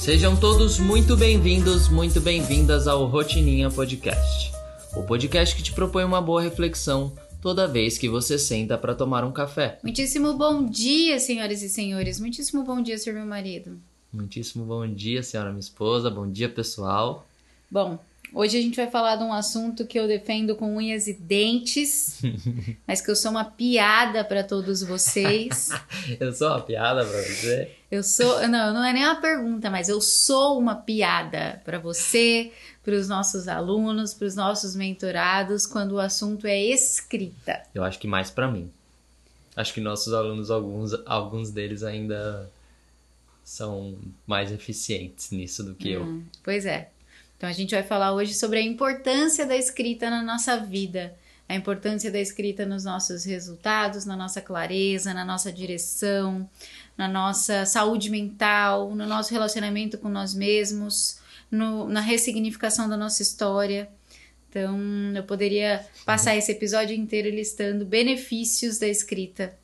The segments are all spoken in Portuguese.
Sejam todos muito bem-vindos, muito bem-vindas ao Rotininha Podcast. O podcast que te propõe uma boa reflexão toda vez que você senta para tomar um café. Muitíssimo bom dia, senhoras e senhores. Muitíssimo bom dia, senhor meu marido. Muitíssimo bom dia, senhora minha esposa. Bom dia, pessoal. Bom, hoje a gente vai falar de um assunto que eu defendo com unhas e dentes, mas que eu sou uma piada para todos vocês. eu sou uma piada para você? Eu sou, não, não é nem uma pergunta, mas eu sou uma piada para você, para os nossos alunos, para os nossos mentorados, quando o assunto é escrita. Eu acho que mais para mim. Acho que nossos alunos, alguns, alguns deles ainda são mais eficientes nisso do que hum, eu. Pois é. Então a gente vai falar hoje sobre a importância da escrita na nossa vida, a importância da escrita nos nossos resultados, na nossa clareza, na nossa direção, na nossa saúde mental, no nosso relacionamento com nós mesmos, no, na ressignificação da nossa história. Então, eu poderia passar esse episódio inteiro listando benefícios da escrita,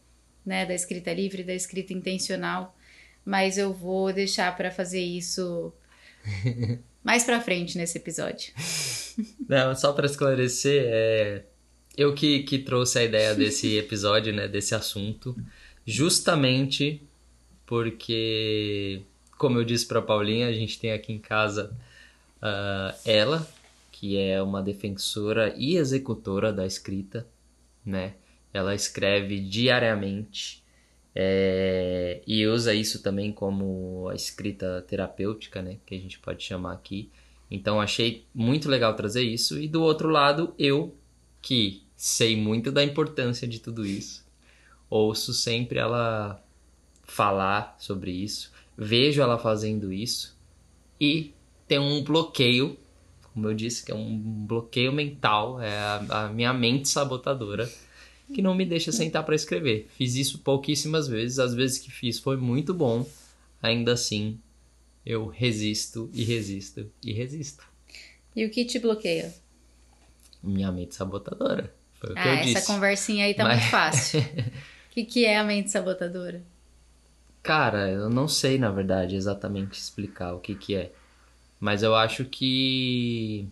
né, da escrita livre, da escrita intencional, mas eu vou deixar para fazer isso mais para frente nesse episódio. Não, só para esclarecer, é eu que, que trouxe a ideia desse episódio, né, desse assunto, justamente porque, como eu disse para Paulinha, a gente tem aqui em casa uh, ela, que é uma defensora e executora da escrita, né? Ela escreve diariamente é, e usa isso também como a escrita terapêutica, né? Que a gente pode chamar aqui. Então achei muito legal trazer isso. E do outro lado, eu, que sei muito da importância de tudo isso, ouço sempre ela falar sobre isso, vejo ela fazendo isso e tem um bloqueio, como eu disse, que é um bloqueio mental, é a, a minha mente sabotadora que não me deixa sentar para escrever. Fiz isso pouquíssimas vezes, as vezes que fiz foi muito bom, ainda assim eu resisto e resisto e resisto. E o que te bloqueia? Minha mente sabotadora. Foi o ah, que eu essa disse. conversinha aí tá Mas... muito fácil. O que, que é a mente sabotadora? Cara, eu não sei, na verdade, exatamente explicar o que, que é. Mas eu acho que.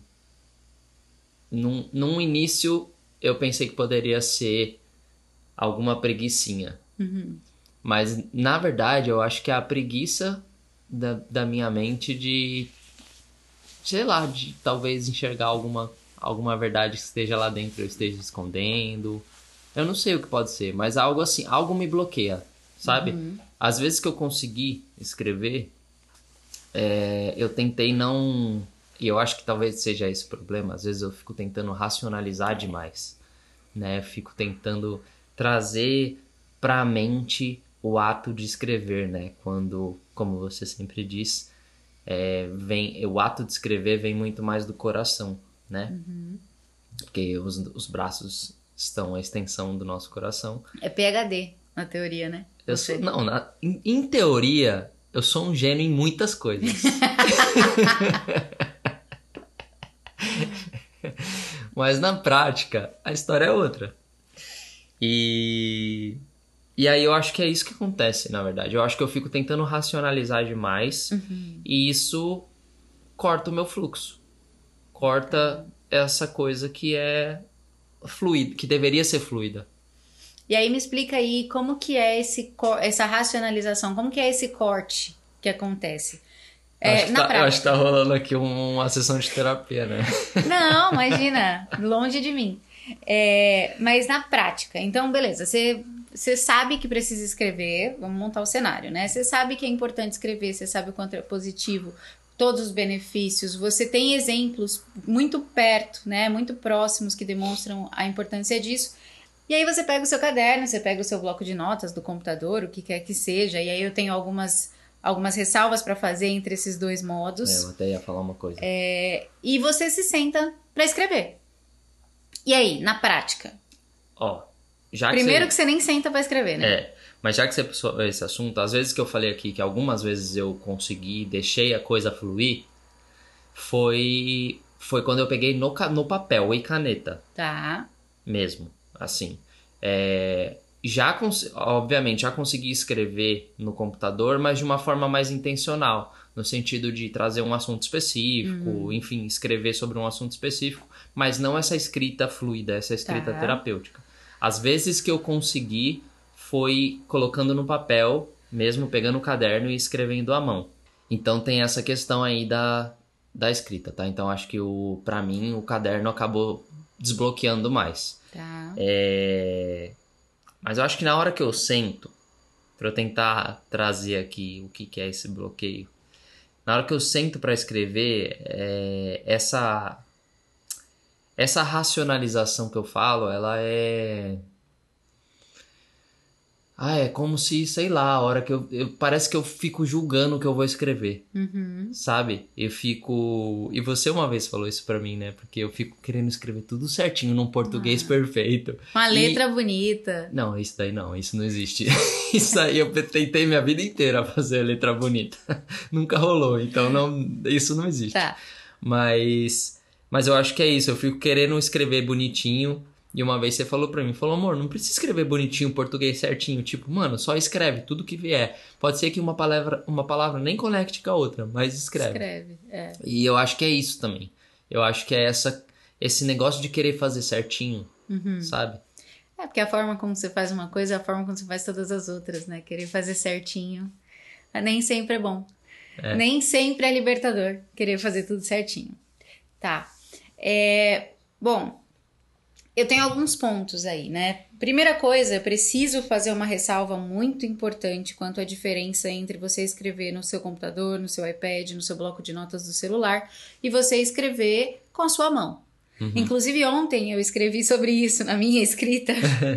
Num, num início eu pensei que poderia ser alguma preguiçinha. Uhum. Mas na verdade eu acho que é a preguiça da, da minha mente de. Sei lá, de talvez enxergar alguma, alguma verdade que esteja lá dentro, eu esteja escondendo. Eu não sei o que pode ser, mas algo assim, algo me bloqueia, sabe? Uhum. Às vezes que eu consegui escrever, é, eu tentei não e eu acho que talvez seja esse o problema. Às vezes eu fico tentando racionalizar demais, né? Fico tentando trazer para a mente o ato de escrever, né? Quando, como você sempre diz, é, vem o ato de escrever vem muito mais do coração, né? Uhum. Porque os, os braços estão a extensão do nosso coração. É PhD na teoria, né? Eu sou, não, na, em, em teoria eu sou um gênio em muitas coisas. Mas na prática, a história é outra. E. E aí eu acho que é isso que acontece, na verdade. Eu acho que eu fico tentando racionalizar demais uhum. e isso corta o meu fluxo. Corta essa coisa que é fluida, que deveria ser fluida. E aí me explica aí como que é esse, essa racionalização, como que é esse corte que acontece. É, acho, que tá, acho que tá rolando aqui uma sessão de terapia, né? Não, imagina, longe de mim. É, mas na prática, então beleza, você, você sabe que precisa escrever, vamos montar o cenário, né? Você sabe que é importante escrever, você sabe o quanto é positivo, todos os benefícios, você tem exemplos muito perto, né? Muito próximos que demonstram a importância disso. E aí você pega o seu caderno, você pega o seu bloco de notas do computador, o que quer que seja, e aí eu tenho algumas algumas ressalvas para fazer entre esses dois modos. É, eu até ia falar uma coisa. É, e você se senta para escrever. E aí, na prática? Ó, já que Primeiro você... que você nem senta para escrever, né? É, mas já que você puxou esse assunto, às vezes que eu falei aqui que algumas vezes eu consegui, deixei a coisa fluir, foi foi quando eu peguei no, no papel e caneta. Tá. Mesmo, assim. É, já, obviamente, já consegui escrever no computador, mas de uma forma mais intencional, no sentido de trazer um assunto específico, uhum. enfim, escrever sobre um assunto específico, mas não essa escrita fluida, essa escrita tá. terapêutica. Às vezes que eu consegui foi colocando no papel, mesmo pegando o caderno e escrevendo à mão. Então tem essa questão aí da, da escrita, tá? Então acho que o para mim o caderno acabou desbloqueando mais. Tá. É... Mas eu acho que na hora que eu sento, para eu tentar trazer aqui o que, que é esse bloqueio, na hora que eu sento para escrever, é... essa essa racionalização que eu falo, ela é ah, é como se, sei lá, a hora que eu, eu, Parece que eu fico julgando o que eu vou escrever. Uhum. Sabe? Eu fico. E você uma vez falou isso pra mim, né? Porque eu fico querendo escrever tudo certinho num português ah. perfeito. Uma letra bonita. Não, isso daí não, isso não existe. isso aí eu tentei minha vida inteira fazer letra bonita. Nunca rolou, então não, isso não existe. Tá. Mas. Mas eu acho que é isso, eu fico querendo escrever bonitinho e uma vez você falou pra mim, falou, amor, não precisa escrever bonitinho, português certinho. Tipo, mano, só escreve tudo que vier. Pode ser que uma palavra, uma palavra nem conecte com a outra, mas escreve. Escreve, é. E eu acho que é isso também. Eu acho que é essa, esse negócio de querer fazer certinho, uhum. sabe? É, porque a forma como você faz uma coisa é a forma como você faz todas as outras, né? Querer fazer certinho nem sempre é bom. É. Nem sempre é libertador querer fazer tudo certinho. Tá. É, bom, eu tenho alguns pontos aí, né? Primeira coisa, preciso fazer uma ressalva muito importante quanto à diferença entre você escrever no seu computador, no seu iPad, no seu bloco de notas do celular e você escrever com a sua mão. Uhum. Inclusive, ontem eu escrevi sobre isso na minha escrita,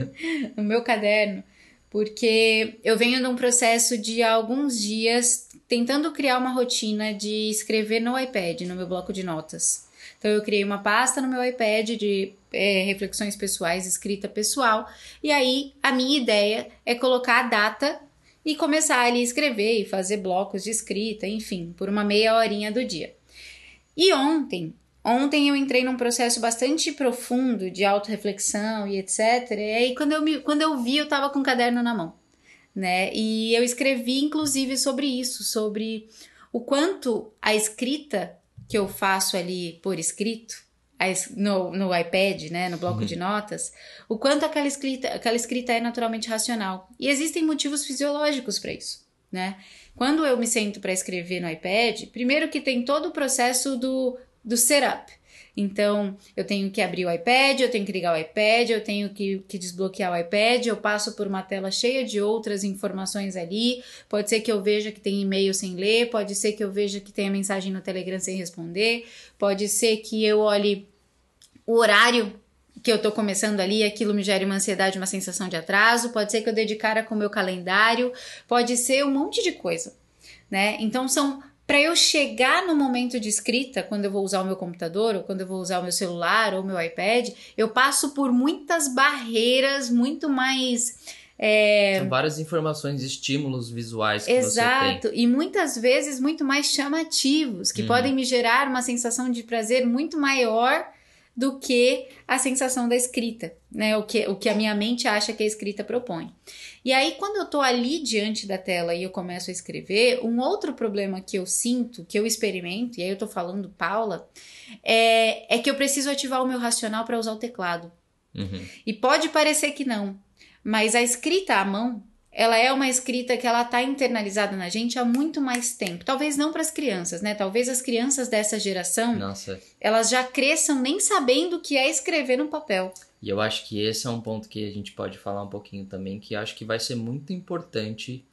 no meu caderno, porque eu venho num processo de alguns dias tentando criar uma rotina de escrever no iPad, no meu bloco de notas. Então, eu criei uma pasta no meu iPad de é, reflexões pessoais, escrita pessoal, e aí a minha ideia é colocar a data e começar ali a escrever e fazer blocos de escrita, enfim, por uma meia horinha do dia. E ontem, ontem eu entrei num processo bastante profundo de autorreflexão e etc. E aí quando eu, me, quando eu vi, eu tava com o um caderno na mão, né? E eu escrevi inclusive sobre isso, sobre o quanto a escrita que eu faço ali por escrito, no, no iPad, né, no bloco uhum. de notas, o quanto aquela escrita, aquela escrita é naturalmente racional. E existem motivos fisiológicos para isso, né? Quando eu me sento para escrever no iPad, primeiro que tem todo o processo do, do setup. Então, eu tenho que abrir o iPad, eu tenho que ligar o iPad, eu tenho que, que, desbloquear o iPad, eu passo por uma tela cheia de outras informações ali. Pode ser que eu veja que tem e-mail sem ler, pode ser que eu veja que tem a mensagem no Telegram sem responder, pode ser que eu olhe o horário que eu tô começando ali, aquilo me gere uma ansiedade, uma sensação de atraso, pode ser que eu dedicara com o meu calendário, pode ser um monte de coisa, né? Então são para eu chegar no momento de escrita, quando eu vou usar o meu computador, ou quando eu vou usar o meu celular ou o meu iPad, eu passo por muitas barreiras muito mais. É... São várias informações, estímulos visuais que Exato, você tem. e muitas vezes muito mais chamativos, que uhum. podem me gerar uma sensação de prazer muito maior do que a sensação da escrita, né? O que, o que a minha mente acha que a escrita propõe. E aí, quando eu tô ali diante da tela e eu começo a escrever, um outro problema que eu sinto, que eu experimento, e aí eu tô falando Paula, é, é que eu preciso ativar o meu racional para usar o teclado. Uhum. E pode parecer que não, mas a escrita à mão, ela é uma escrita que ela tá internalizada na gente há muito mais tempo. Talvez não para as crianças, né? Talvez as crianças dessa geração, Nossa. elas já cresçam nem sabendo o que é escrever no papel. E eu acho que esse é um ponto que a gente pode falar um pouquinho também, que acho que vai ser muito importante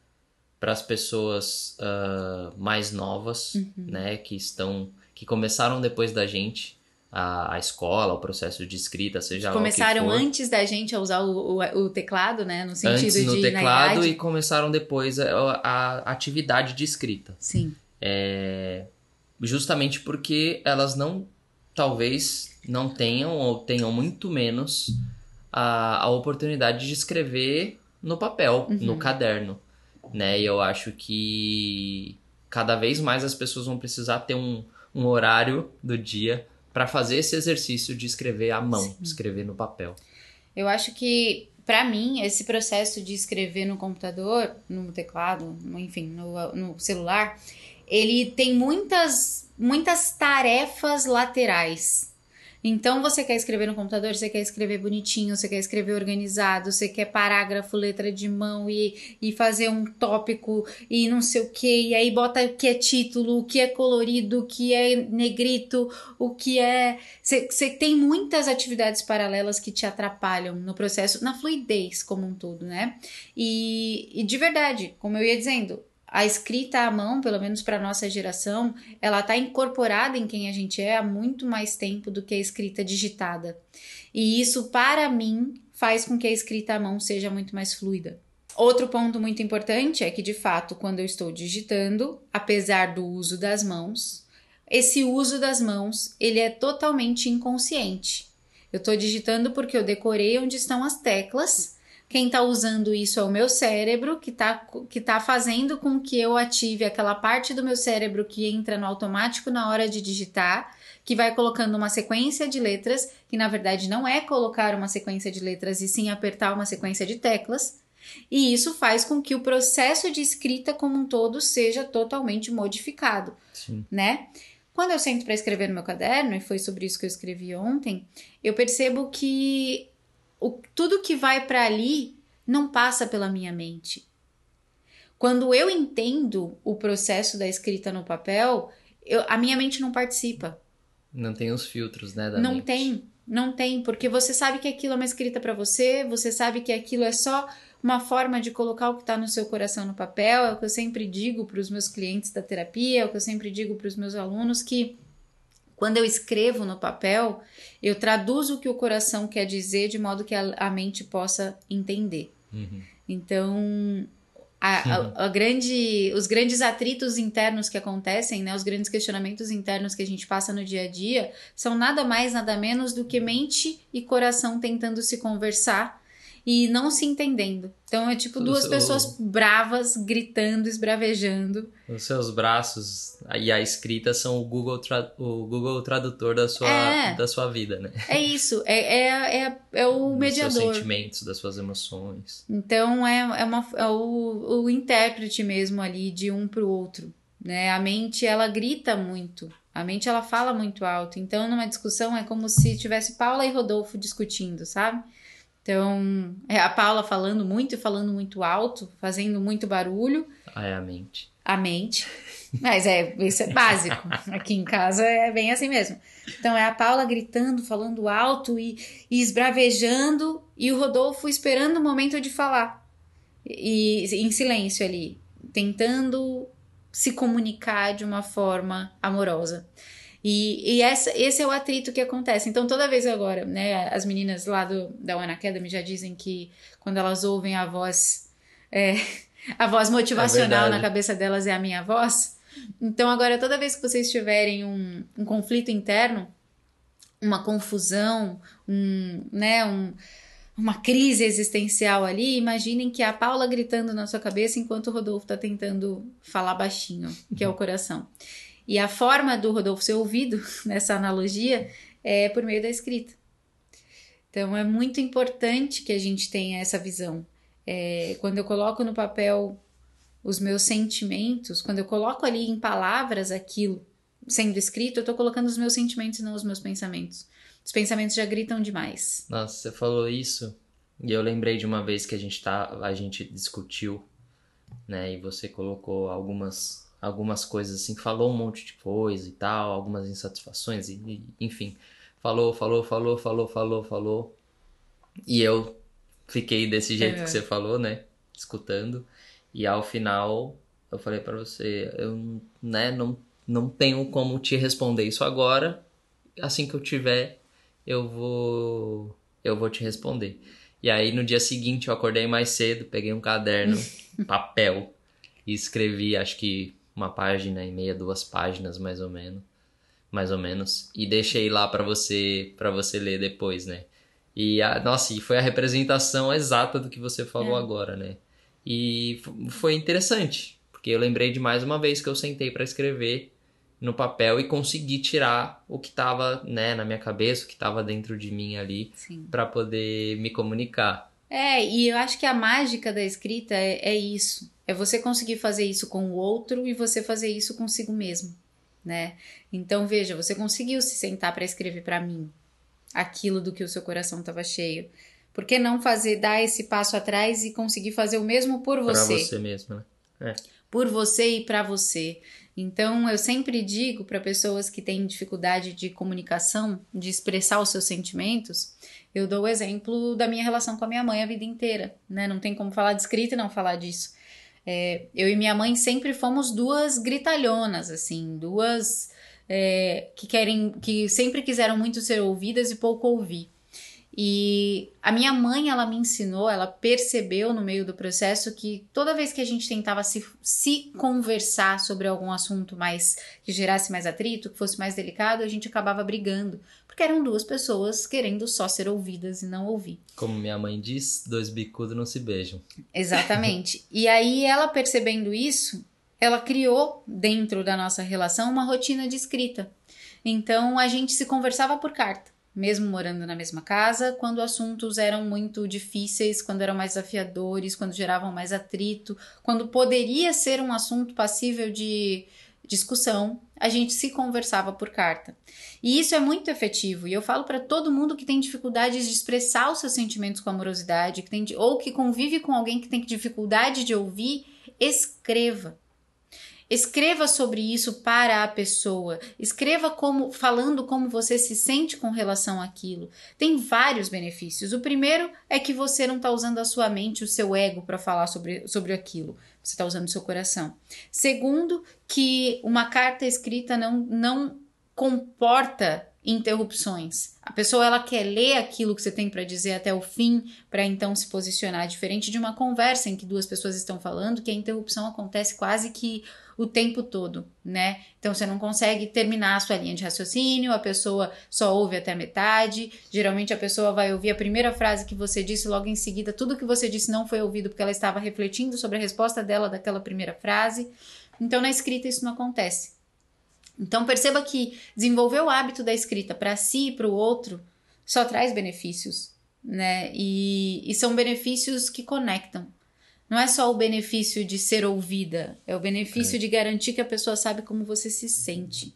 para as pessoas uh, mais novas, uhum. né, que estão, que começaram depois da gente, a, a escola, o processo de escrita, seja Começaram que for. antes da gente a usar o, o, o, teclado, né? No sentido antes no de teclado e começaram depois a, a, atividade de escrita. Sim. É, justamente porque elas não, talvez não tenham ou tenham muito menos a, a oportunidade de escrever no papel, uhum. no caderno, né? E eu acho que cada vez mais as pessoas vão precisar ter um, um horário do dia para fazer esse exercício de escrever à mão, Sim. escrever no papel. Eu acho que para mim, esse processo de escrever no computador, no teclado, enfim, no, no celular, ele tem muitas, muitas tarefas laterais. Então, você quer escrever no computador, você quer escrever bonitinho, você quer escrever organizado, você quer parágrafo, letra de mão e, e fazer um tópico e não sei o que, e aí bota o que é título, o que é colorido, o que é negrito, o que é. Você, tem muitas atividades paralelas que te atrapalham no processo, na fluidez como um todo, né? E, e de verdade, como eu ia dizendo, a escrita à mão, pelo menos para nossa geração, ela está incorporada em quem a gente é há muito mais tempo do que a escrita digitada. E isso, para mim, faz com que a escrita à mão seja muito mais fluida. Outro ponto muito importante é que, de fato, quando eu estou digitando, apesar do uso das mãos, esse uso das mãos ele é totalmente inconsciente. Eu estou digitando porque eu decorei onde estão as teclas quem está usando isso é o meu cérebro, que está que tá fazendo com que eu ative aquela parte do meu cérebro que entra no automático na hora de digitar, que vai colocando uma sequência de letras, que na verdade não é colocar uma sequência de letras e sim apertar uma sequência de teclas. E isso faz com que o processo de escrita como um todo seja totalmente modificado, Sim. né? Quando eu sento para escrever no meu caderno, e foi sobre isso que eu escrevi ontem, eu percebo que o, tudo que vai para ali não passa pela minha mente. Quando eu entendo o processo da escrita no papel, eu, a minha mente não participa. Não tem os filtros, né? não mente. tem, não tem, porque você sabe que aquilo é uma escrita para você, você sabe que aquilo é só uma forma de colocar o que está no seu coração no papel. É o que eu sempre digo para os meus clientes da terapia, é o que eu sempre digo para os meus alunos que quando eu escrevo no papel, eu traduzo o que o coração quer dizer de modo que a, a mente possa entender. Uhum. Então, a, a, a, grande, os grandes atritos internos que acontecem, né, os grandes questionamentos internos que a gente passa no dia a dia, são nada mais, nada menos do que mente e coração tentando se conversar e não se entendendo. Então é tipo duas pessoas bravas gritando, esbravejando. Os seus braços e a escrita são o Google, tra o Google Tradutor da sua, é, da sua vida, né? É isso, é, é, é, é o Dos mediador. Dos seus sentimentos, das suas emoções. Então é, é, uma, é o, o intérprete mesmo ali de um pro outro. Né? A mente ela grita muito, a mente ela fala muito alto. Então numa discussão é como se tivesse Paula e Rodolfo discutindo, sabe? Então, é a Paula falando muito e falando muito alto, fazendo muito barulho. Ah, é a mente. A mente. Mas é, isso é básico. Aqui em casa é bem assim mesmo. Então, é a Paula gritando, falando alto e, e esbravejando, e o Rodolfo esperando o momento de falar. E em silêncio ali, tentando se comunicar de uma forma amorosa. E, e essa, esse é o atrito que acontece. Então, toda vez agora, né, as meninas lá do, da One Academy já dizem que quando elas ouvem a voz, é, a voz motivacional é na cabeça delas é a minha voz. Então, agora, toda vez que vocês tiverem um, um conflito interno, uma confusão, um, né, um, uma crise existencial ali, imaginem que é a Paula gritando na sua cabeça enquanto o Rodolfo está tentando falar baixinho, que é o coração. E a forma do Rodolfo ser ouvido nessa analogia é por meio da escrita. Então é muito importante que a gente tenha essa visão. É, quando eu coloco no papel os meus sentimentos, quando eu coloco ali em palavras aquilo sendo escrito, eu estou colocando os meus sentimentos e não os meus pensamentos. Os pensamentos já gritam demais. Nossa, você falou isso e eu lembrei de uma vez que a gente tá, a gente discutiu, né? E você colocou algumas algumas coisas assim, falou um monte de coisa e tal, algumas insatisfações, e, e, enfim. Falou, falou, falou, falou, falou, falou. E eu fiquei desse jeito que você falou, né? Escutando. E ao final eu falei para você, eu né, não, não tenho como te responder isso agora. Assim que eu tiver, eu vou eu vou te responder. E aí no dia seguinte eu acordei mais cedo, peguei um caderno, papel e escrevi, acho que uma página e meia, duas páginas mais ou menos, mais ou menos, e deixei lá para você para você ler depois, né? E a, nossa, e foi a representação exata do que você falou é. agora, né? E foi interessante, porque eu lembrei de mais uma vez que eu sentei para escrever no papel e consegui tirar o que estava né, na minha cabeça, o que estava dentro de mim ali, para poder me comunicar. É, e eu acho que a mágica da escrita é, é isso. É você conseguir fazer isso com o outro e você fazer isso consigo mesmo, né? Então veja, você conseguiu se sentar para escrever para mim aquilo do que o seu coração estava cheio. Por que não fazer, dar esse passo atrás e conseguir fazer o mesmo por você? Pra você mesmo, né? É. Por você e para você. Então, eu sempre digo para pessoas que têm dificuldade de comunicação, de expressar os seus sentimentos, eu dou o exemplo da minha relação com a minha mãe a vida inteira, né? Não tem como falar de escrita e não falar disso. É, eu e minha mãe sempre fomos duas gritalhonas, assim, duas é, que querem, que sempre quiseram muito ser ouvidas e pouco ouvir. E a minha mãe, ela me ensinou, ela percebeu no meio do processo que toda vez que a gente tentava se, se conversar sobre algum assunto mais que gerasse mais atrito, que fosse mais delicado, a gente acabava brigando, porque eram duas pessoas querendo só ser ouvidas e não ouvir. Como minha mãe diz, dois bicudos não se beijam. Exatamente. e aí ela percebendo isso, ela criou dentro da nossa relação uma rotina de escrita. Então a gente se conversava por carta mesmo morando na mesma casa, quando assuntos eram muito difíceis, quando eram mais desafiadores, quando geravam mais atrito, quando poderia ser um assunto passível de discussão, a gente se conversava por carta. E isso é muito efetivo, e eu falo para todo mundo que tem dificuldades de expressar os seus sentimentos com amorosidade, que tem, ou que convive com alguém que tem dificuldade de ouvir, escreva. Escreva sobre isso para a pessoa. Escreva como falando como você se sente com relação àquilo. Tem vários benefícios. O primeiro é que você não está usando a sua mente, o seu ego para falar sobre, sobre aquilo. Você está usando o seu coração. Segundo, que uma carta escrita não, não comporta interrupções. A pessoa ela quer ler aquilo que você tem para dizer até o fim para então se posicionar diferente de uma conversa em que duas pessoas estão falando, que a interrupção acontece quase que o tempo todo, né? Então você não consegue terminar a sua linha de raciocínio, a pessoa só ouve até a metade. Geralmente a pessoa vai ouvir a primeira frase que você disse, logo em seguida tudo que você disse não foi ouvido porque ela estava refletindo sobre a resposta dela daquela primeira frase. Então na escrita isso não acontece. Então perceba que desenvolver o hábito da escrita para si e para o outro só traz benefícios, né? E, e são benefícios que conectam. Não é só o benefício de ser ouvida, é o benefício é. de garantir que a pessoa sabe como você se sente.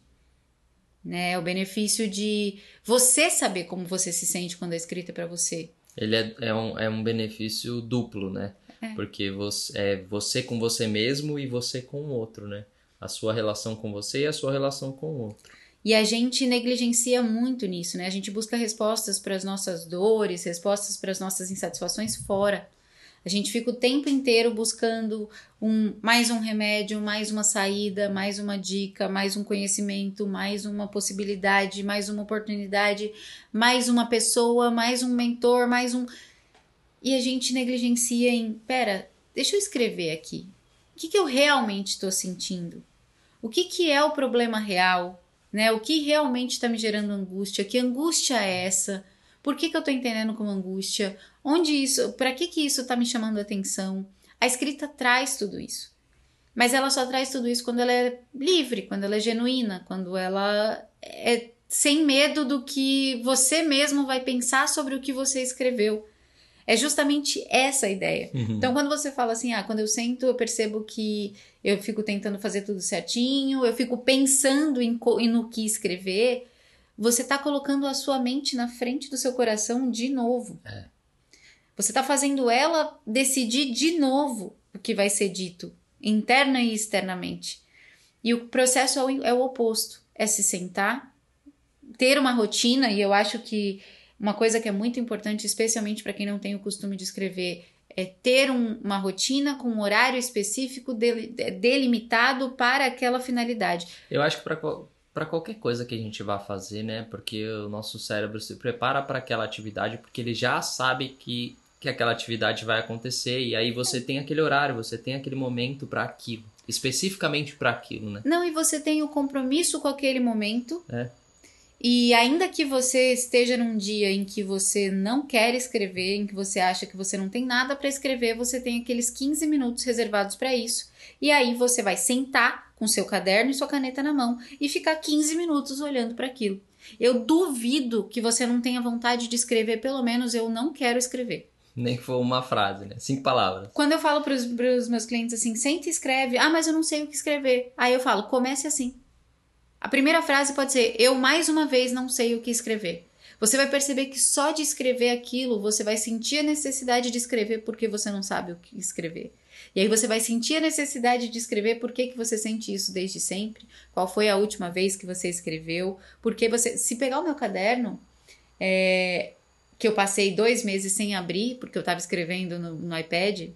Né? É o benefício de você saber como você se sente quando é escrita para você. Ele é, é, um, é um benefício duplo, né? É. Porque você, é você com você mesmo e você com o outro, né? a sua relação com você e a sua relação com o outro. E a gente negligencia muito nisso, né? A gente busca respostas para as nossas dores, respostas para as nossas insatisfações fora. A gente fica o tempo inteiro buscando um, mais um remédio, mais uma saída, mais uma dica, mais um conhecimento, mais uma possibilidade, mais uma oportunidade, mais uma pessoa, mais um mentor, mais um. E a gente negligencia em: pera, deixa eu escrever aqui. O que, que eu realmente estou sentindo? O que, que é o problema real? Né? O que realmente está me gerando angústia? Que angústia é essa? Por que, que eu estou entendendo como angústia? Onde isso? Para que, que isso está me chamando a atenção? A escrita traz tudo isso. Mas ela só traz tudo isso quando ela é livre, quando ela é genuína, quando ela é sem medo do que você mesmo vai pensar sobre o que você escreveu. É justamente essa a ideia. Uhum. Então, quando você fala assim, ah, quando eu sento, eu percebo que eu fico tentando fazer tudo certinho, eu fico pensando em, em no que escrever, você está colocando a sua mente na frente do seu coração de novo. É. Você está fazendo ela decidir de novo o que vai ser dito, interna e externamente. E o processo é o, é o oposto: é se sentar, ter uma rotina, e eu acho que uma coisa que é muito importante, especialmente para quem não tem o costume de escrever, é ter um, uma rotina com um horário específico delimitado para aquela finalidade. Eu acho que para qualquer coisa que a gente vá fazer, né? Porque o nosso cérebro se prepara para aquela atividade porque ele já sabe que, que aquela atividade vai acontecer e aí você tem aquele horário, você tem aquele momento para aquilo, especificamente para aquilo, né? Não, e você tem o compromisso com aquele momento. É. E ainda que você esteja num dia em que você não quer escrever, em que você acha que você não tem nada para escrever, você tem aqueles 15 minutos reservados para isso. E aí você vai sentar com seu caderno e sua caneta na mão e ficar 15 minutos olhando para aquilo. Eu duvido que você não tenha vontade de escrever, pelo menos eu não quero escrever. Nem que for uma frase, né? Cinco palavras. Quando eu falo pros, pros meus clientes assim, senta e escreve. Ah, mas eu não sei o que escrever. Aí eu falo, comece assim. A primeira frase pode ser: Eu mais uma vez não sei o que escrever. Você vai perceber que só de escrever aquilo você vai sentir a necessidade de escrever porque você não sabe o que escrever. E aí você vai sentir a necessidade de escrever por que, você sente isso desde sempre, qual foi a última vez que você escreveu, porque você. Se pegar o meu caderno, é, que eu passei dois meses sem abrir, porque eu estava escrevendo no, no iPad,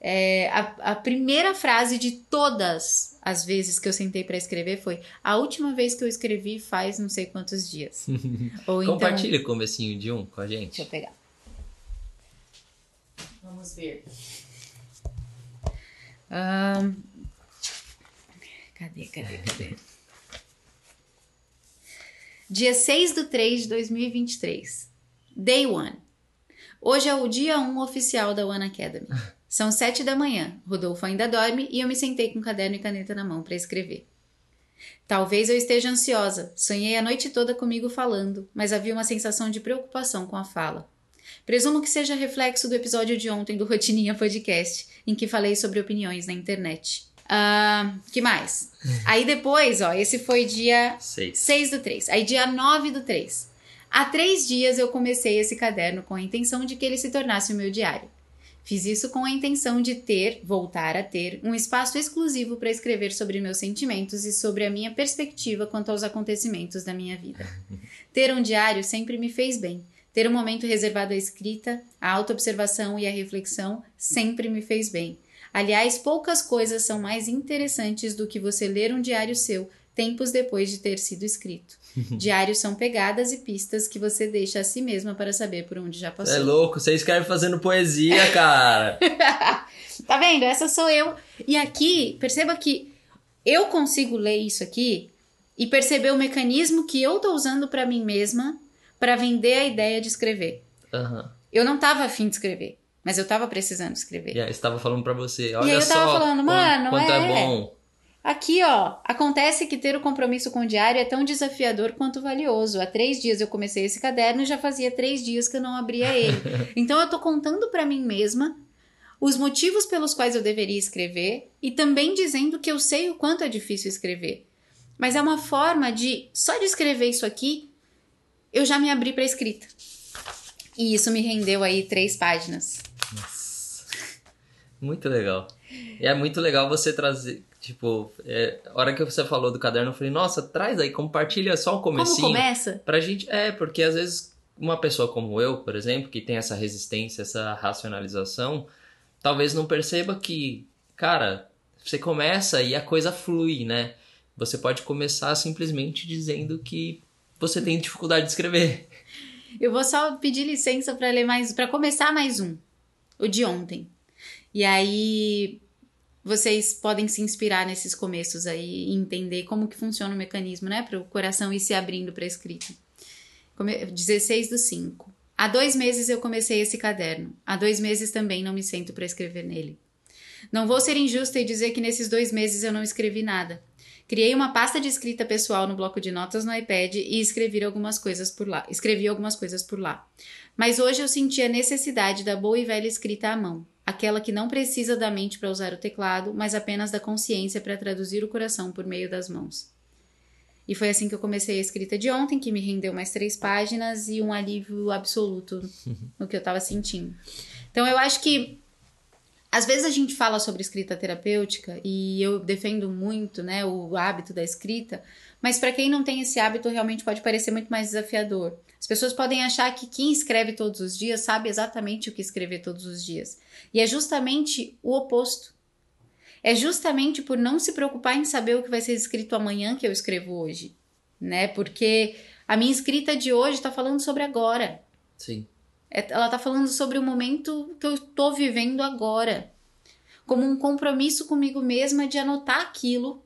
é, a, a, primeira frase de todas as vezes que eu sentei para escrever foi: A última vez que eu escrevi faz não sei quantos dias. Ou então, Compartilha o comecinho de um com a gente. Deixa eu pegar. Vamos ver. Um, cadê, cadê, cadê? Dia 6 do 3 de 2023. Day 1. Hoje é o dia 1 oficial da One Academy. São sete da manhã, Rodolfo ainda dorme e eu me sentei com caderno e caneta na mão para escrever. Talvez eu esteja ansiosa, sonhei a noite toda comigo falando, mas havia uma sensação de preocupação com a fala. Presumo que seja reflexo do episódio de ontem do Rotininha Podcast, em que falei sobre opiniões na internet. Uh, que mais? Aí depois, ó, esse foi dia 6 do 3. Aí dia 9 do 3. Há três dias eu comecei esse caderno com a intenção de que ele se tornasse o meu diário. Fiz isso com a intenção de ter, voltar a ter, um espaço exclusivo para escrever sobre meus sentimentos e sobre a minha perspectiva quanto aos acontecimentos da minha vida. Ter um diário sempre me fez bem. Ter um momento reservado à escrita, à autoobservação e à reflexão sempre me fez bem. Aliás, poucas coisas são mais interessantes do que você ler um diário seu tempos depois de ter sido escrito. Diários são pegadas e pistas que você deixa a si mesma para saber por onde já passou. É louco, você escreve fazendo poesia, cara. tá vendo? Essa sou eu. E aqui, perceba que eu consigo ler isso aqui e perceber o mecanismo que eu tô usando para mim mesma para vender a ideia de escrever. Uhum. Eu não tava afim de escrever, mas eu tava precisando escrever. E aí, estava falando para você, olha e aí eu tava só falando, mano, quanto é, é bom. Aqui, ó, acontece que ter o compromisso com o diário é tão desafiador quanto valioso. Há três dias eu comecei esse caderno e já fazia três dias que eu não abria ele. Então eu tô contando para mim mesma os motivos pelos quais eu deveria escrever e também dizendo que eu sei o quanto é difícil escrever. Mas é uma forma de, só de escrever isso aqui, eu já me abri para escrita. E isso me rendeu aí três páginas. Nossa. Muito legal. E é muito legal você trazer, Tipo, é, a hora que você falou do caderno, eu falei, nossa, traz aí, compartilha só o comecinho. Como começa? Pra gente, é, porque às vezes uma pessoa como eu, por exemplo, que tem essa resistência, essa racionalização, talvez não perceba que, cara, você começa e a coisa flui, né? Você pode começar simplesmente dizendo que você tem dificuldade de escrever. Eu vou só pedir licença para ler mais, para começar mais um, o de ontem. E aí vocês podem se inspirar nesses começos aí e entender como que funciona o mecanismo, né? Para o coração ir se abrindo para a escrita. 16 do 5. Há dois meses eu comecei esse caderno. Há dois meses também não me sento para escrever nele. Não vou ser injusta e dizer que nesses dois meses eu não escrevi nada. Criei uma pasta de escrita pessoal no bloco de notas no iPad e escrevi algumas coisas por lá. Escrevi algumas coisas por lá. Mas hoje eu senti a necessidade da boa e velha escrita à mão aquela que não precisa da mente para usar o teclado, mas apenas da consciência para traduzir o coração por meio das mãos. E foi assim que eu comecei a escrita de ontem, que me rendeu mais três páginas e um alívio absoluto no que eu estava sentindo. Então eu acho que às vezes a gente fala sobre escrita terapêutica e eu defendo muito, né, o hábito da escrita, mas para quem não tem esse hábito realmente pode parecer muito mais desafiador. As pessoas podem achar que quem escreve todos os dias sabe exatamente o que escrever todos os dias. E é justamente o oposto. É justamente por não se preocupar em saber o que vai ser escrito amanhã que eu escrevo hoje, né? Porque a minha escrita de hoje está falando sobre agora. Sim. É, ela está falando sobre o momento que eu estou vivendo agora, como um compromisso comigo mesma de anotar aquilo,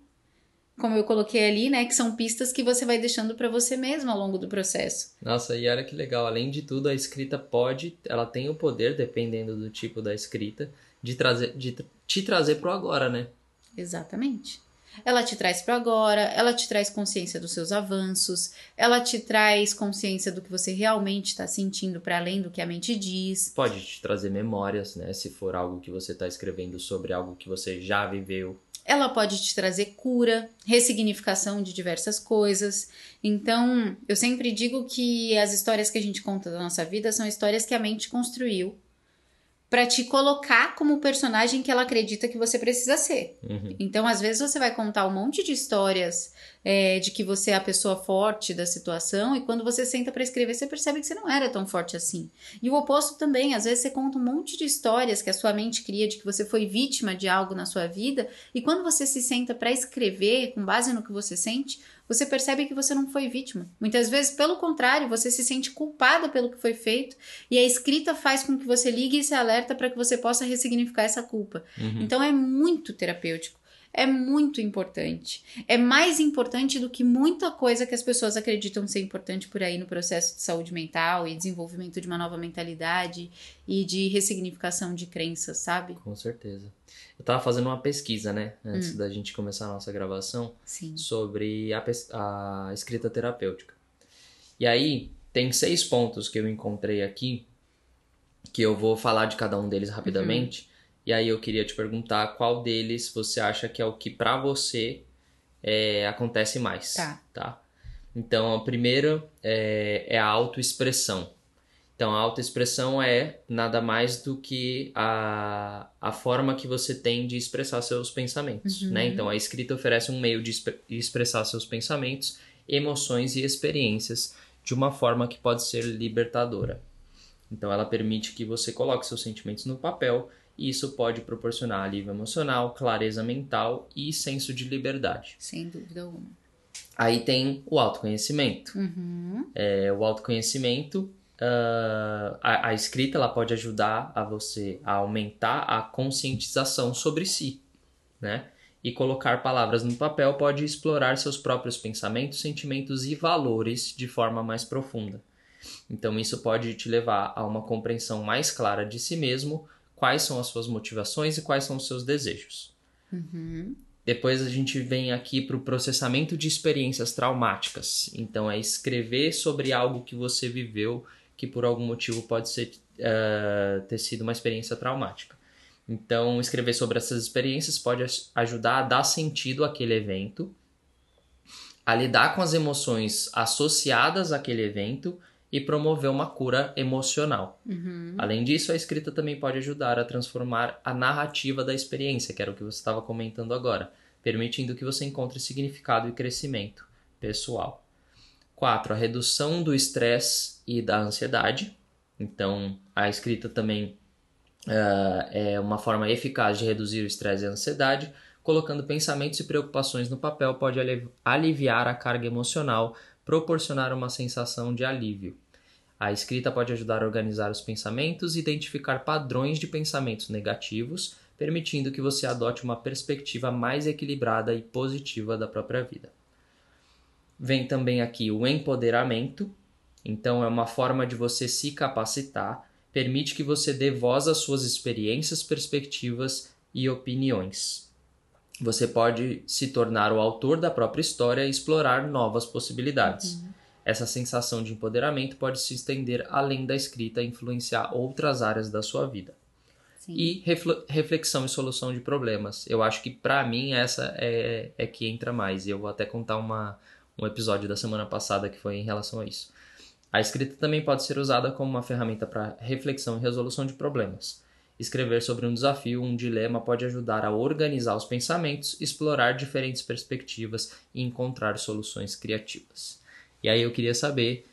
como eu coloquei ali, né, que são pistas que você vai deixando para você mesmo ao longo do processo. Nossa, e olha que legal, além de tudo, a escrita pode, ela tem o poder, dependendo do tipo da escrita, de trazer, de te trazer pro agora, né? Exatamente. ela te traz para agora, ela te traz consciência dos seus avanços, ela te traz consciência do que você realmente está sentindo para além do que a mente diz. Pode te trazer memórias, né? Se for algo que você está escrevendo sobre algo que você já viveu. Ela pode te trazer cura, ressignificação de diversas coisas. Então, eu sempre digo que as histórias que a gente conta da nossa vida são histórias que a mente construiu para te colocar como o personagem que ela acredita que você precisa ser. Uhum. Então, às vezes, você vai contar um monte de histórias é, de que você é a pessoa forte da situação, e quando você senta para escrever, você percebe que você não era tão forte assim. E o oposto também, às vezes, você conta um monte de histórias que a sua mente cria de que você foi vítima de algo na sua vida, e quando você se senta para escrever com base no que você sente, você percebe que você não foi vítima. Muitas vezes, pelo contrário, você se sente culpada pelo que foi feito e a escrita faz com que você ligue esse alerta para que você possa ressignificar essa culpa. Uhum. Então é muito terapêutico. É muito importante. É mais importante do que muita coisa que as pessoas acreditam ser importante por aí no processo de saúde mental e desenvolvimento de uma nova mentalidade e de ressignificação de crenças, sabe? Com certeza. Eu tava fazendo uma pesquisa, né? Antes da gente começar a nossa gravação. Sim. sobre a, a escrita terapêutica. E aí, tem seis pontos que eu encontrei aqui, que eu vou falar de cada um deles rapidamente. E aí eu queria te perguntar qual deles você acha que é o que pra você é, acontece mais. Tá. Então, o primeiro é, é a autoexpressão. Então, a autoexpressão é nada mais do que a, a forma que você tem de expressar seus pensamentos, Uhum. né? Então, a escrita oferece um meio de expre- expressar seus pensamentos, emoções e experiências de uma forma que pode ser libertadora. Então, ela permite que você coloque seus sentimentos no papel e isso pode proporcionar alívio emocional, clareza mental e senso de liberdade. Sem dúvida alguma. Aí tem o autoconhecimento. Uhum. É, o autoconhecimento, ah, a, a escrita ela pode ajudar a você a aumentar a conscientização sobre si, né? E colocar palavras no papel pode explorar seus próprios pensamentos, sentimentos e valores de forma mais profunda. Então isso pode te levar a uma compreensão mais clara de si mesmo, quais são as suas motivações e quais são os seus desejos. Uhum. Depois a gente vem aqui para o processamento de experiências traumáticas. Então é escrever sobre algo que você viveu que por algum motivo pode ser, eh, ter sido uma experiência traumática. Então escrever sobre essas experiências pode aj- ajudar a dar sentido àquele evento, a lidar com as emoções associadas àquele evento e promover uma cura emocional. Uhum. Além disso, a escrita também pode ajudar a transformar a narrativa da experiência, que era o que você estava comentando agora, permitindo que você encontre significado e crescimento pessoal. 4. A redução do estresse e da ansiedade. Então, a escrita também ah, é uma forma eficaz de reduzir o estresse e a ansiedade. Colocando pensamentos e preocupações no papel pode ali- aliviar a carga emocional, proporcionar uma sensação de alívio. A escrita pode ajudar a organizar os pensamentos e identificar padrões de pensamentos negativos, permitindo que você adote uma perspectiva mais equilibrada e positiva da própria vida. Vem também aqui o empoderamento, então é uma forma de você se capacitar, permite que você dê voz às suas experiências, perspectivas e opiniões. Você pode se tornar o autor da própria história e explorar novas possibilidades. Essa sensação de empoderamento pode se estender além da escrita e influenciar outras áreas da sua vida. Sim. E refle- reflexão e solução de problemas. Eu acho que pra mim essa é, é que entra mais. E eu vou até contar uma, um episódio da semana passada que foi em relação a isso. A escrita também pode ser usada como uma ferramenta para reflexão e resolução de problemas. Escrever sobre um desafio, um dilema pode ajudar a organizar os pensamentos, explorar diferentes perspectivas e encontrar soluções criativas. E aí eu queria saber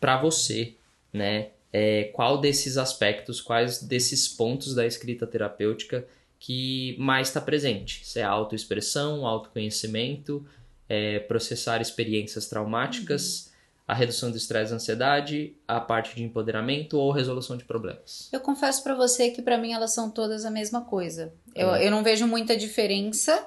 para você, né, é, qual desses aspectos, quais desses pontos da escrita terapêutica que mais está presente? Se é autoexpressão, autoconhecimento, é, processar experiências traumáticas, a redução do estresse e ansiedade, a parte de empoderamento ou resolução de problemas. Eu confesso pra você que pra mim elas são todas a mesma coisa. Eu, É. eu não vejo muita diferença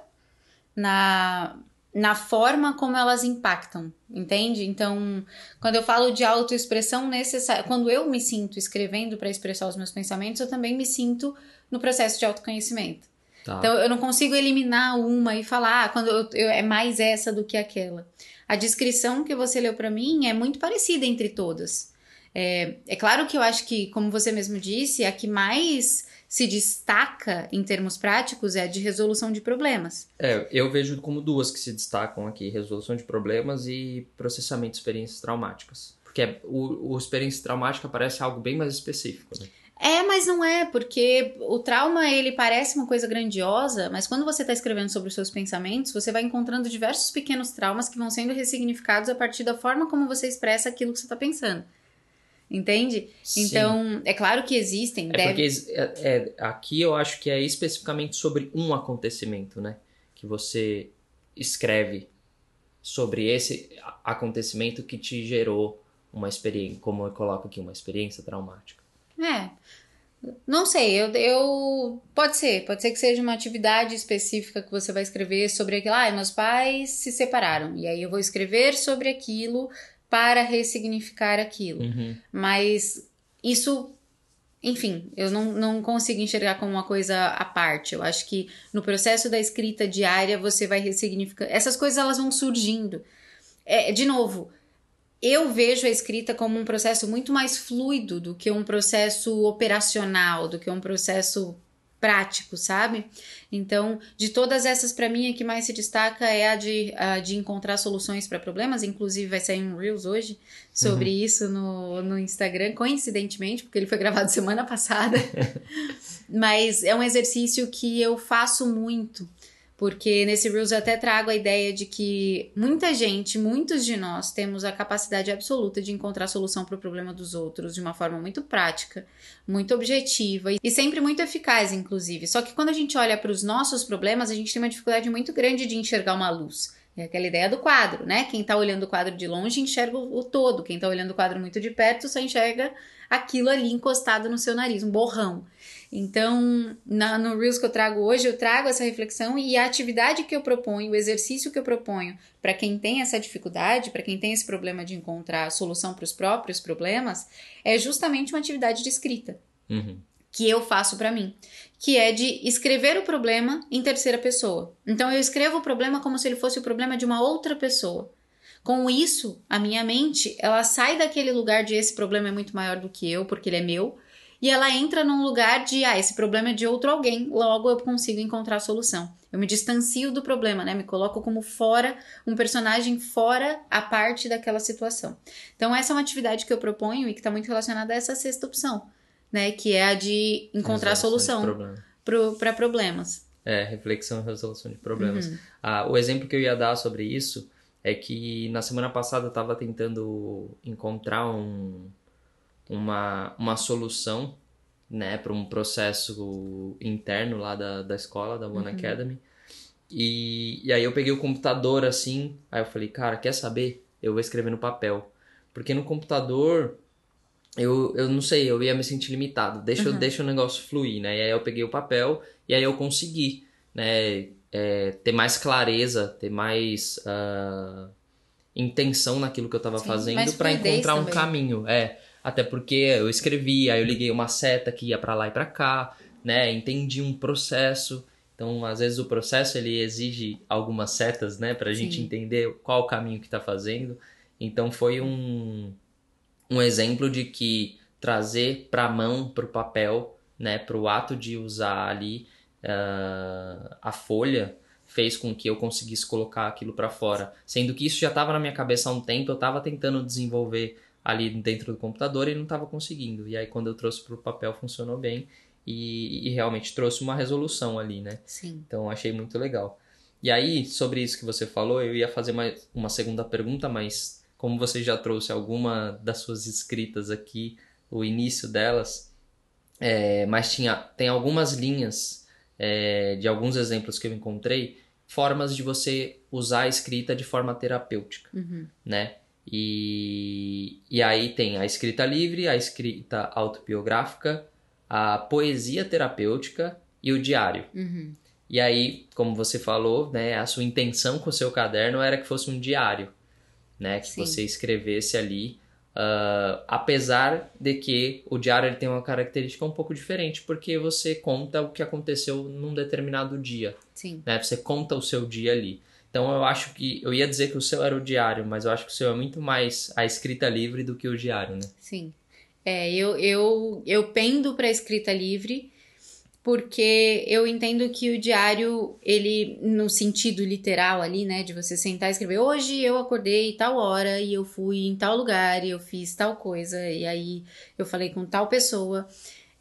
na, na forma como elas impactam, entende? Então, quando eu falo de autoexpressão necessária, quando eu me sinto escrevendo pra expressar os meus pensamentos, eu também me sinto no processo de autoconhecimento. Tá. Então eu não consigo eliminar uma e falar, ah, quando eu, eu, é mais essa do que aquela. A descrição que você leu para mim é muito parecida entre todas. É, é claro que eu acho que, como você mesmo disse, a que mais se destaca em termos práticos é a de resolução de problemas. É, eu vejo como duas que se destacam aqui: resolução de problemas e processamento de experiências traumáticas. Porque o, o experiência traumática parece algo bem mais específico, né? É, mas não é, porque o trauma ele parece uma coisa grandiosa, mas quando você está escrevendo sobre os seus pensamentos, você vai encontrando diversos pequenos traumas que vão sendo ressignificados a partir da forma como você expressa aquilo que você está pensando. Entende? Sim. Então, é claro que existem. É deve... porque é, é, aqui eu acho que é especificamente sobre um acontecimento, né? Que você escreve sobre esse acontecimento que te gerou uma experiência, como eu coloco aqui, uma experiência traumática. É. Não sei, eu, eu. Pode ser, pode ser que seja uma atividade específica que você vai escrever sobre aquilo. Ah, meus pais se separaram. E aí eu vou escrever sobre aquilo para ressignificar aquilo. Uhum. Mas isso, enfim, eu não, não consigo enxergar como uma coisa à parte. Eu acho que no processo da escrita diária você vai ressignificar. Essas coisas elas vão surgindo. É, de novo, eu vejo a escrita como um processo muito mais fluido do que um processo operacional, do que um processo prático, sabe? Então, de todas essas, para mim, a que mais se destaca é a de, a de encontrar soluções para problemas. Inclusive, vai sair um Reels hoje sobre uhum. isso no, no Instagram, coincidentemente, porque ele foi gravado semana passada. Mas é um exercício que eu faço muito porque nesse Reels eu até trago a ideia de que muita gente, muitos de nós, temos a capacidade absoluta de encontrar solução para o problema dos outros de uma forma muito prática, muito objetiva e sempre muito eficaz, inclusive. Só que quando a gente olha para os nossos problemas, a gente tem uma dificuldade muito grande de enxergar uma luz. É aquela ideia do quadro, né? Quem está olhando o quadro de longe enxerga o todo, quem está olhando o quadro muito de perto só enxerga aquilo ali encostado no seu nariz, um borrão. Então, na, no Reels que eu trago hoje, eu trago essa reflexão e a atividade que eu proponho, o exercício que eu proponho para quem tem essa dificuldade, para quem tem esse problema de encontrar solução para os próprios problemas, é justamente uma atividade de escrita. Uhum. Que eu faço para mim, que é de escrever o problema em terceira pessoa. Então eu escrevo o problema como se ele fosse o problema de uma outra pessoa. Com isso, a minha mente, ela sai daquele lugar de esse problema é muito maior do que eu, porque ele é meu, e ela entra num lugar de, ah, esse problema é de outro alguém, logo eu consigo encontrar a solução. Eu me distancio do problema, né? Me coloco como fora, um personagem fora a parte daquela situação. Então, essa é uma atividade que eu proponho e que está muito relacionada a essa sexta opção, né? Que é a de encontrar solução para problemas. É, reflexão e resolução de problemas. Uhum. Ah, o exemplo que eu ia dar sobre isso é que na semana passada eu estava tentando encontrar um, uma, uma solução né, para um processo interno lá da, da escola, da One uhum. Academy. E, e aí eu peguei o computador assim, aí eu falei, cara, quer saber? Eu vou escrever no papel. Porque no computador, eu, eu não sei, eu ia me sentir limitado. Deixa, uhum. deixa o negócio fluir, né? E aí eu peguei o papel e aí eu consegui, né? É, ter mais clareza, ter mais uh, intenção naquilo que eu estava fazendo para encontrar um caminho. É, até porque eu escrevi, aí eu liguei uma seta que ia para lá e para cá, né? Entendi um processo. Então, às vezes o processo ele exige algumas setas, né, pra Sim. gente entender qual o caminho que está fazendo. Então, foi um, um exemplo de que trazer para a mão, para o papel, né, para o ato de usar ali uh, a folha, fez com que eu conseguisse colocar aquilo para fora. Sendo que isso já estava na minha cabeça há um tempo, eu estava tentando desenvolver ali dentro do computador e não estava conseguindo. E aí quando eu trouxe para o papel funcionou bem e, e, realmente trouxe uma resolução ali, né? Sim. Então achei muito legal. E aí, sobre isso que você falou, eu ia fazer uma, uma segunda pergunta, mas como você já trouxe alguma das suas escritas aqui, o início delas, é, mas tinha, tem algumas linhas é, de alguns exemplos que eu encontrei, formas de você usar a escrita de forma terapêutica, uhum. né? E, e aí tem a escrita livre, a escrita autobiográfica, a poesia terapêutica e o diário. Uhum. E aí, como você falou, né, a sua intenção com o seu caderno era que fosse um diário, né, que Sim. você escrevesse ali Uh, apesar de que o diário ele tem uma característica um pouco diferente, porque você conta o que aconteceu num determinado dia. Sim. Né? Você conta o seu dia ali. Então eu acho que. Eu ia dizer que o seu era o diário, mas eu acho que o seu é muito mais a escrita livre do que o diário, né? Sim. É, eu, eu, eu pendo para escrita livre porque eu entendo que o diário, ele, no sentido literal ali, né, de você sentar e escrever, hoje eu acordei tal hora e eu fui em tal lugar e eu fiz tal coisa e aí eu falei com tal pessoa.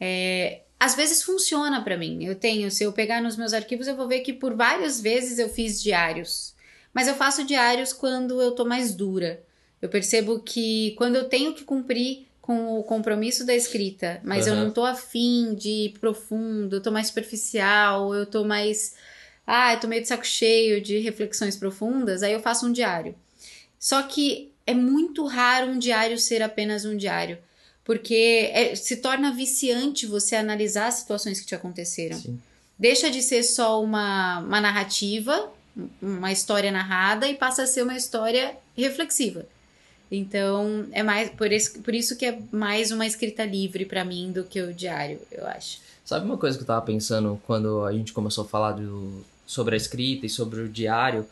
É, às vezes funciona para mim. Eu tenho, se eu pegar nos meus arquivos, eu vou ver que por várias vezes eu fiz diários. Mas eu faço diários quando eu tô mais dura. Eu percebo que quando eu tenho que cumprir com o compromisso da escrita, mas uhum. eu não tô afim de ir profundo, eu tô mais superficial, eu tô mais. Ah, eu tô meio de saco cheio de reflexões profundas, aí eu faço um diário. Só que é muito raro um diário ser apenas um diário, porque é, se torna viciante você analisar as situações que te aconteceram. Sim. Deixa de ser só uma, uma narrativa, uma história narrada, e passa a ser uma história reflexiva. Então, é mais por isso, por isso que é mais uma escrita livre para mim do que o diário, eu acho. Sabe uma coisa que eu tava pensando quando a gente começou a falar do, sobre a escrita e sobre o diário?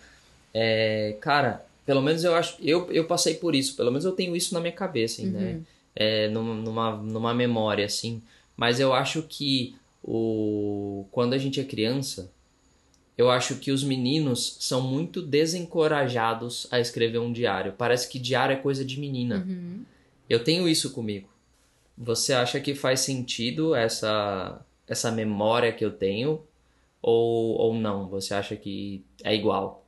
É, cara, pelo menos eu acho. Eu, eu passei por isso, pelo menos eu tenho isso na minha cabeça, assim, né? uhum. né? É, numa, numa memória, assim. Mas eu acho que o, quando a gente é criança, eu acho que os meninos são muito desencorajados a escrever um diário. Parece que diário é coisa de menina. Uhum. Eu tenho isso comigo. Você acha que faz sentido essa, essa memória que eu tenho? Ou, ou não? Você acha que é igual?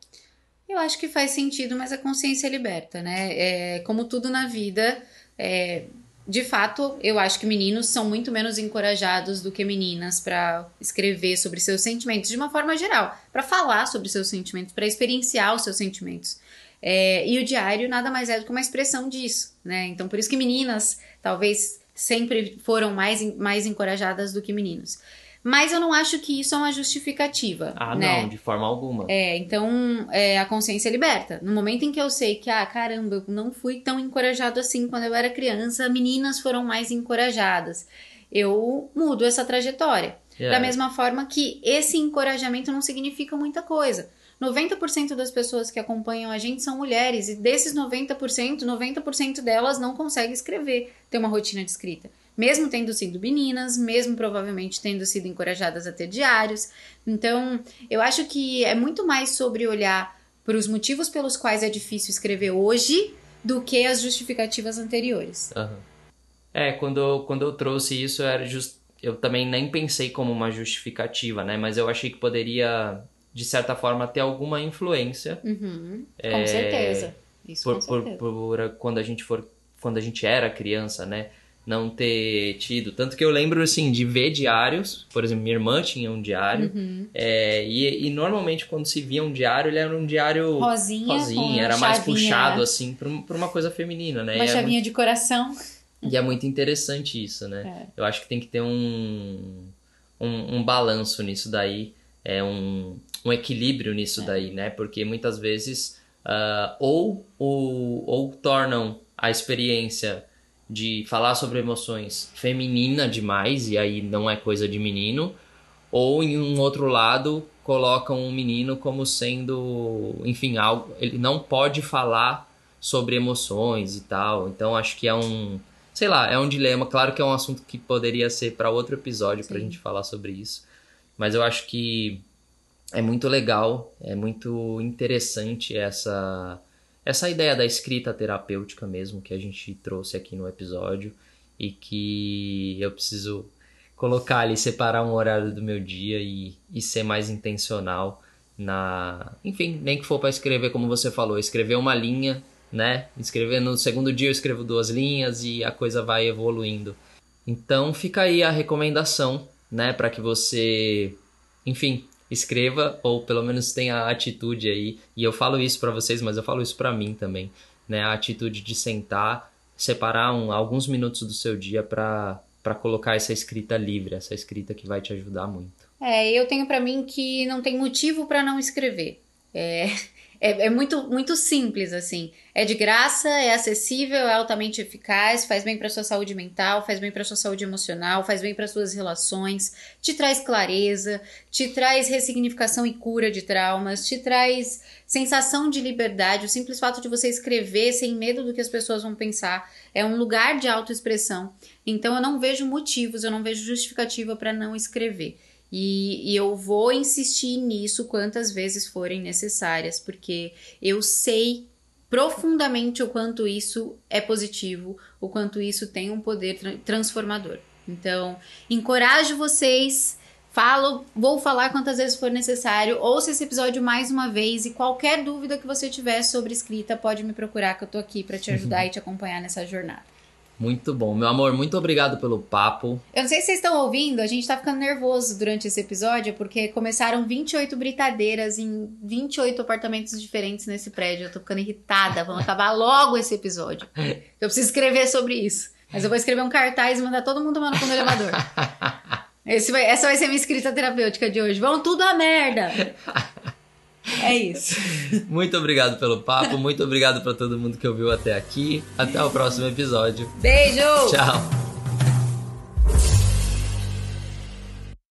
Eu acho que faz sentido, mas a consciência é liberta, né? É, como tudo na vida, é, de fato, eu acho que meninos são muito menos encorajados do que meninas para escrever sobre seus sentimentos de uma forma geral, para falar sobre seus sentimentos, para experienciar os seus sentimentos. É, e o diário nada mais é do que uma expressão disso, né? Então, por isso que meninas talvez sempre foram mais, mais encorajadas do que meninos. Mas eu não acho que isso é uma justificativa. Ah, né? não, de forma alguma. É, então é, a consciência liberta. No momento em que eu sei que, ah, caramba, eu não fui tão encorajado assim quando eu era criança, meninas foram mais encorajadas. Eu mudo essa trajetória. Yeah. Da mesma forma que esse encorajamento não significa muita coisa. 90% das pessoas que acompanham a gente são mulheres, e desses 90%, 90% delas não conseguem escrever, ter uma rotina de escrita mesmo tendo sido meninas, mesmo provavelmente tendo sido encorajadas a ter diários. Então, eu acho que é muito mais sobre olhar para os motivos pelos quais é difícil escrever hoje do que as justificativas anteriores. Uhum. É, quando eu, quando eu trouxe isso, era just... eu também nem pensei como uma justificativa, né? Mas eu achei que poderia, de certa forma, ter alguma influência. Uhum. É... Com certeza. Isso por, com certeza. Por, por, quando a gente for quando a gente era criança, né? Não ter tido. Tanto que eu lembro, assim, de ver diários. Por exemplo, minha irmã tinha um diário. Uhum. É, e, e, normalmente, quando se via um diário, ele era um diário rosinha, rosinha era mais puxado, assim, pra, pra, uma coisa feminina, né? Uma e chavinha de coração. E é muito interessante isso, né? É. Eu acho que tem que ter um, um, um balanço nisso daí, é um, um equilíbrio nisso é. daí, né? Porque muitas vezes uh, ou, ou, ou tornam a experiência de falar sobre emoções feminina demais, e aí não é coisa de menino, ou em um outro lado colocam um menino como sendo, enfim, algo, ele não pode falar sobre emoções e tal. Então acho que é um, sei lá, é um dilema. Claro que é um assunto que poderia ser para outro episódio para a gente falar sobre isso, mas eu acho que é muito legal, é muito interessante essa essa ideia da escrita terapêutica mesmo que a gente trouxe aqui no episódio e que eu preciso colocar ali, separar um horário do meu dia e, e ser mais intencional na. Enfim, nem que for para escrever, como você falou, escrever uma linha, né? Escrever no segundo dia eu escrevo duas linhas e a coisa vai evoluindo. Então fica aí a recomendação, né, para que você, enfim, escreva ou pelo menos tenha a atitude aí. E eu falo isso para vocês, mas eu falo isso para mim também, né? A atitude de sentar, separar um, alguns minutos do seu dia para para colocar essa escrita livre, essa escrita que vai te ajudar muito. É, eu tenho para mim que não tem motivo para não escrever. É, é, é, muito, muito simples, assim. É de graça, é acessível, é altamente eficaz, faz bem para sua saúde mental, faz bem para sua saúde emocional, faz bem para suas relações, te traz clareza, te traz ressignificação e cura de traumas, te traz sensação de liberdade. O simples fato de você escrever sem medo do que as pessoas vão pensar é um lugar de autoexpressão. Então eu não vejo motivos, eu não vejo justificativa para não escrever. E, e, eu vou insistir nisso quantas vezes forem necessárias, porque eu sei profundamente o quanto isso é positivo, o quanto isso tem um poder tra transformador. Então, encorajo vocês, falo, vou falar quantas vezes for necessário, ouça esse episódio mais uma vez e qualquer dúvida que você tiver sobre escrita, pode me procurar que eu tô aqui para te ajudar e te acompanhar nessa jornada. Muito bom. Meu amor, muito obrigado pelo papo. Eu não sei se vocês estão ouvindo, a gente tá ficando nervoso durante esse episódio, porque começaram 28 britadeiras em 28 apartamentos diferentes nesse prédio. Eu tô ficando irritada. Vamos acabar logo esse episódio. Eu preciso escrever sobre isso. Mas eu vou escrever um cartaz e mandar todo mundo tomar no elevador. Esse vai, essa vai ser minha escrita terapêutica de hoje. Vão tudo a merda! É isso. Muito obrigado pelo papo, muito obrigado para todo mundo que ouviu até aqui. Até o próximo episódio. Beijo! Tchau!